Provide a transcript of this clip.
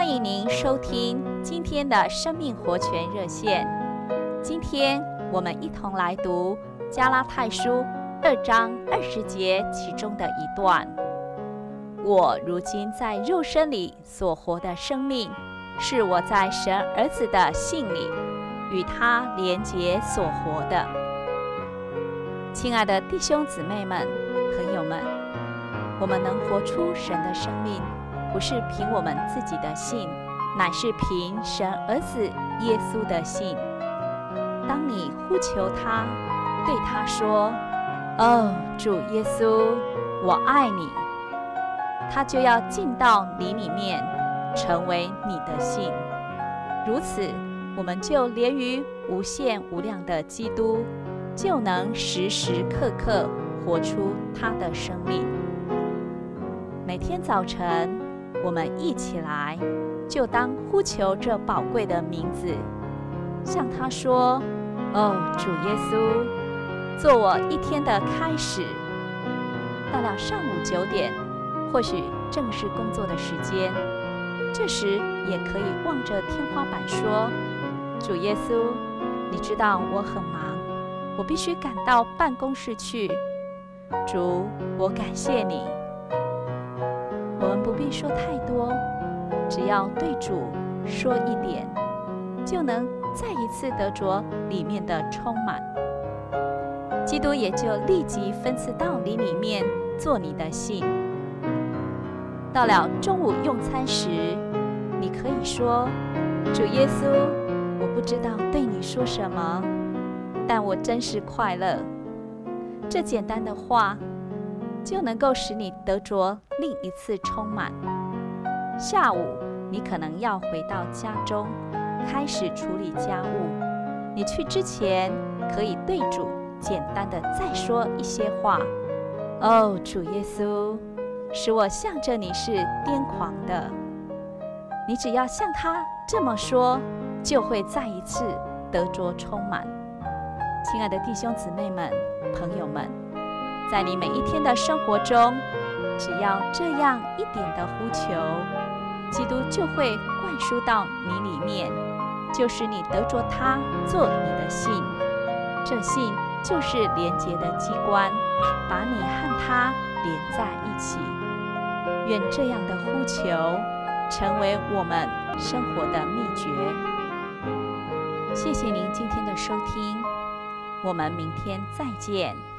欢迎您收听今天的生命活泉热线。今天我们一同来读加拉太书二章二十节其中的一段：“我如今在肉身里所活的生命，是我在神儿子的信里与他连结所活的。”亲爱的弟兄姊妹们、朋友们，我们能活出神的生命，不是凭我们自己的信，乃是凭神儿子耶稣的信。当你呼求他，对他说：“哦，主耶稣，我爱你。”他就要进到你里面，成为你的信。如此，我们就连于无限无量的基督。就能时时刻刻活出他的生命。每天早晨，我们一起来，就当呼求这宝贵的名字，向他说：“哦，主耶稣，做我一天的开始。”到了上午九点，或许正是工作的时间，这时也可以望着天花板说：“主耶稣，你知道我很忙。”我必须赶到办公室去。主，我感谢你。不必说太多，只要对主说一点，就能再一次得着里面的充满。基督也就立即分赐到你里面，做你的信。到了中午用餐时，你可以说：“主耶稣，我不知道对你说什么。”但我真是快乐。这简单的话，就能够使你得着另一次充满。下午，你可能要回到家中，开始处理家务。你去之前，可以对主简单的再说一些话。哦，主耶稣，使我向着你是癫狂的。你只要向他这么说，就会再一次得着充满。亲爱的弟兄姊妹们、朋友们，在你每一天的生活中，只要这样一点的呼求，基督就会灌输到你里面，就使你得着他做你的信。这信就是连结的机关，把你和他连在一起。愿这样的呼求成为我们生活的秘诀。谢谢您今天的收听。我们明天再见。